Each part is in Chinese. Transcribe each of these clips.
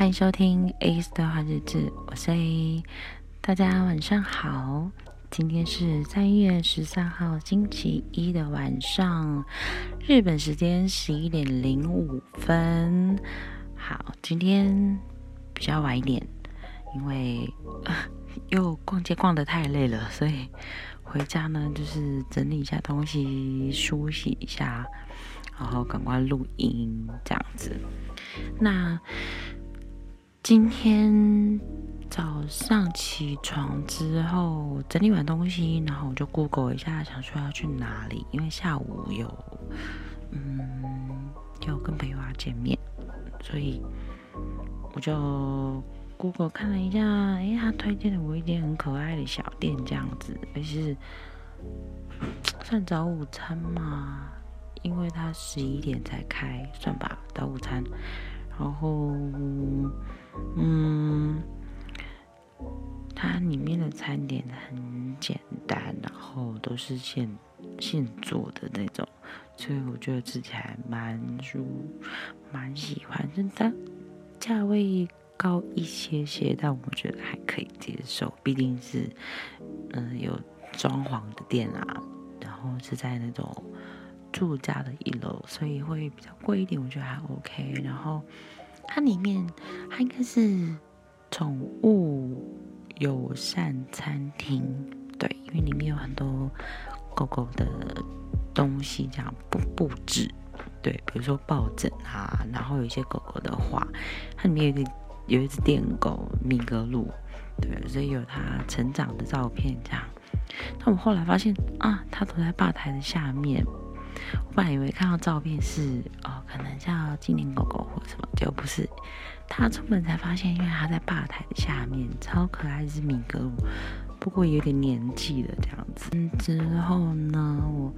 欢迎收听 A 的话日志，我是 A，大家晚上好，今天是三月十三号星期一的晚上，日本时间十一点零五分。好，今天比较晚一点，因为、又逛街逛得太累了，所以回家呢就是整理一下东西，梳洗一下，然后赶快录音这样子。那今天早上起床之后，整理完东西，然后我就 Google 一下，想说要去哪里，因为下午有嗯要跟朋友要见面，所以我就 Google 看了一下，哎，他推荐了我一间很可爱的小店，这样子，而是算早午餐嘛，因为他十一点才开，算吧，早午餐。然后，嗯，它里面的餐点很简单，然后都是现现做的那种，所以我觉得吃起来蛮舒，蛮喜欢。真的价位高一些些，但我觉得还可以接受，毕竟是嗯、有装潢的店啊，然后是在那种。住家的一楼，所以会比较贵一点，我觉得还 OK。然后它里面，它应该是宠物友善餐厅，对，因为里面有很多狗狗的东西，这样布布置，对，比如说抱枕啊，然后有一些狗狗的画，它里面有一个有一只电狗米格鲁，对，所以有它成长的照片这样。但我后来发现啊，它躲在吧台的下面。我本来以为看到照片是哦，可能叫纪念狗狗或什么，就不是。他出门才发现，因为他在吧台下面，超可爱，是米格鲁，不过有点年纪了这样子。之后呢，我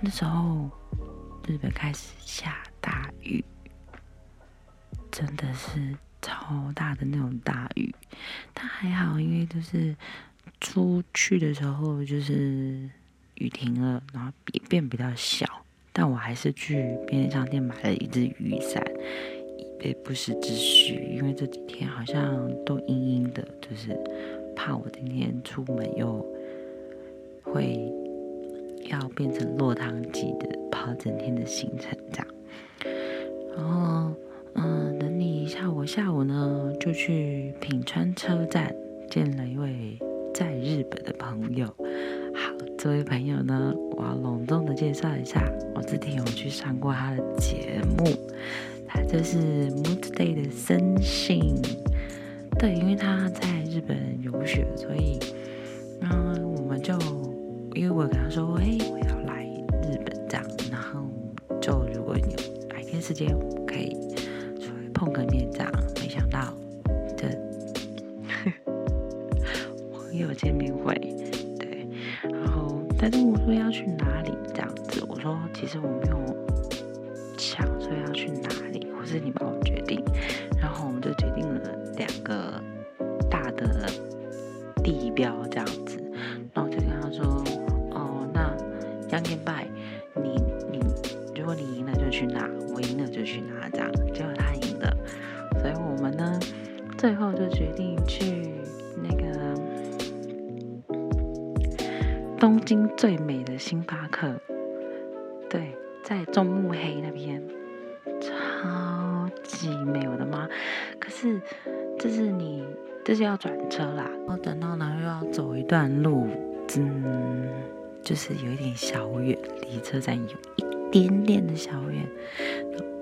那时候日本开始下大雨，真的是超大的那种大雨。但还好，因为就是出去的时候就是。雨停了，然后也变比较小，但我还是去便利商店买了一支雨伞，以备不时之需。因为这几天好像都阴阴的，就是怕我今天出门又会要变成落汤鸡的跑整天的行程这样。然后，嗯，等你一下，我下午呢就去品川车站见了一位在日本的朋友。这位朋友呢，我要隆重的介绍一下，我之前有去上过他的节目，他就是 Mood Day 的森信，对，因为他在日本游学，所以，嗯，我们就，因为我跟他说，哎，我要来日本这样，然后就如果你有白天时间，可以出来碰个面这样，说其实我没有想说要去哪里，或是你帮我决定，然后我们就决定了两个大的地标这样子，然后我就跟他说，哦，那杨建拜，你你如果你赢了就去哪，我赢了就去哪这样，结果他赢了，所以我们呢最后就决定去那个。东京最美的星巴克，在中目黑那边，超级美，我的妈！可是这是你，这是要转车啦，然后等到呢又要走一段路，嗯，就是有一点小远，离车站有一点点的小远。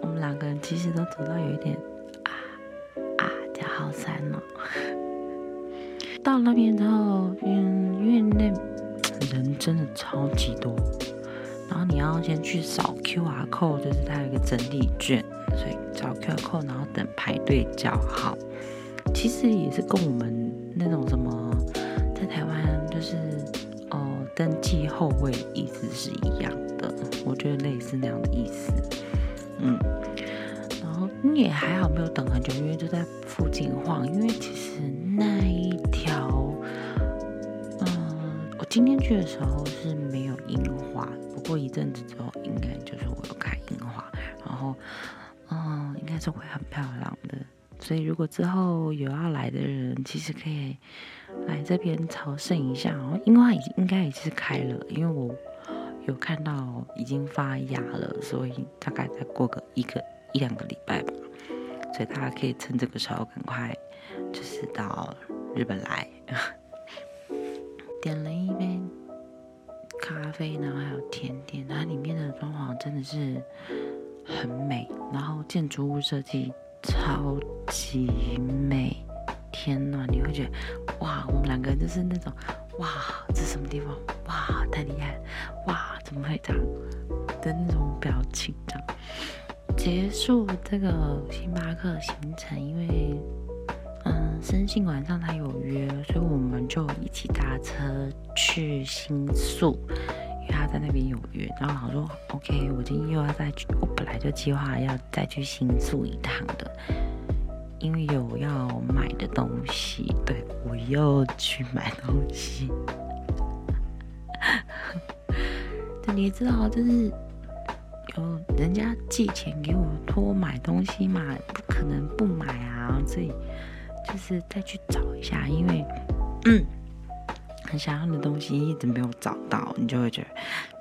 我们两个人其实都走到有一点啊啊，叫好山哦。到那边之后，嗯，因为那。人真的超级多，然后你要先去扫 QR code，就是它有一个整理券，所以扫 QR code，然后等排队叫号。其实也是跟我们那种什么在台湾就是哦、登记后位意思是一样的，我觉得类似那样的意思。嗯，然后你也还好没有等很久，因为就在附近晃，因为其实那一条。今天去的时候是没有樱花，不过一阵子之后应该就是会有开樱花，然后，嗯，应该是会很漂亮的，所以如果之后有要来的人，其实可以来这边朝圣一下然后樱花已经应该已经是开了，因为我有看到已经发芽了，所以大概再过个一个一两个礼拜吧，所以大家可以趁这个时候赶快就是到日本来。点了咖啡，然后还有甜点，它里面的装潢真的是很美，然后建筑物设计超级美，天呐，你会觉得哇，我们两个人就是那种哇，这是什么地方？哇，太厉害！哇，怎么会这样的那种表情？这样结束这个星巴克行程，因为。嗯，生性晚上他有约，所以我们就一起搭车去新宿，因为他在那边有约。然后我说：“OK，我今天又要再去，我本来就计划要再去新宿一趟的，因为有要买的东西。对，我又去买东西。对，你也知道，就是有人家借钱给我托我买东西嘛，不可能不买啊，所以。”就是再去找一下，因为嗯，很想要的东西一直没有找到，你就会觉得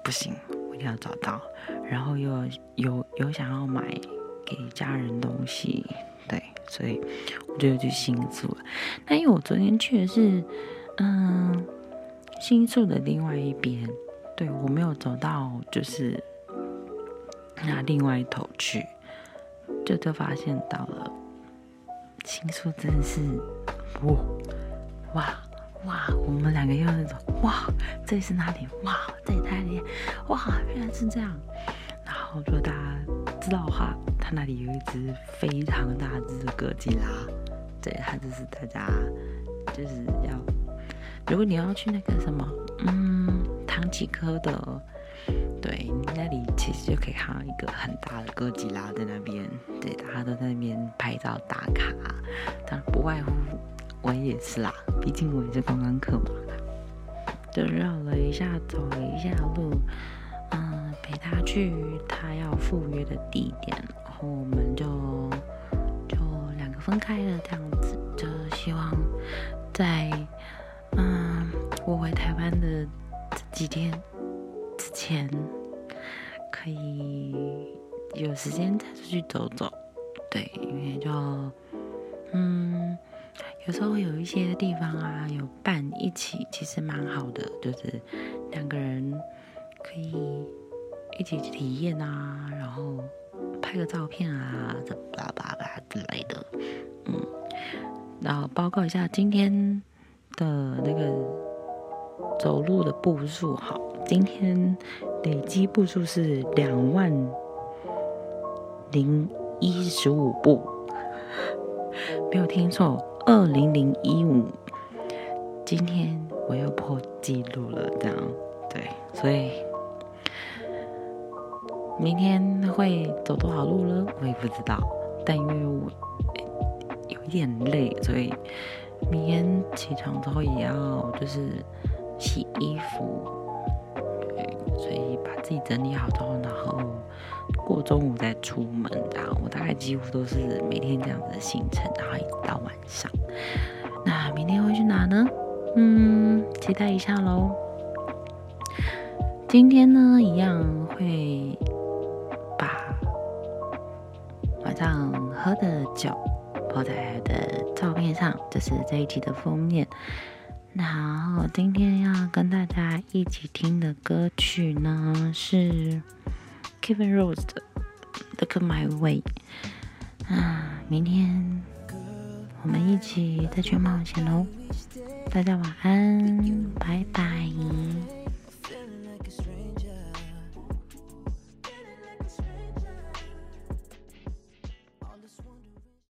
不行，我一定要找到。然后又有有，想要买给家人东西，对，所以我就去新宿了。那因为我昨天去的是嗯新宿的另外一边，对，我没有走到就是那另外一头去，就就发现到了。新宿真的是，哇哇哇！我们两个又那种哇，这里是哪里？哇，这里太厉害！哇，原来是这样。然后如果大家知道的话，它那里有一只非常大只的哥吉拉，对，它就是大家就是要，如果你要去那个什么，嗯，唐吉诃德。对，那里其实就可以看到一个很大的哥吉拉在那边，对，大家都在那边拍照打卡，当然不外乎我也是啦，毕竟我也是观光客嘛，就绕了一下，走了一下路，嗯，陪他去他要赴约的地点，然后我们就就两个分开了这样子，就希望在嗯我回台湾的这几天之。前可以有时间再出去走走，对，因为就嗯，有时候有一些地方啊，有伴一起，其实蛮好的，就是两个人可以一起体验啊，然后拍个照片啊，这巴拉巴拉之类的，嗯，然后报告一下今天的那个走路的步数，好。今天累积步数是两万零一十五步，没有听错，二零零一五。今天我又破纪录了，这样对，所以明天会走多少路了，我也不知道。但因为我有一点累，所以明天起床之后也要就是洗衣服。所以把自己整理好之后，然后过中午再出门，然后我大概几乎都是每天这样子的行程，然后一直到晚上。那明天会去哪呢？嗯，期待一下喽。今天呢，一样会把晚上喝的酒铺在的照片上，这是这一期的封面。那好今天要跟大家一起听的歌曲呢是 Kevin Rose 的《Look My Way》。啊，明天我们一起再去冒险喽！大家晚安，拜拜。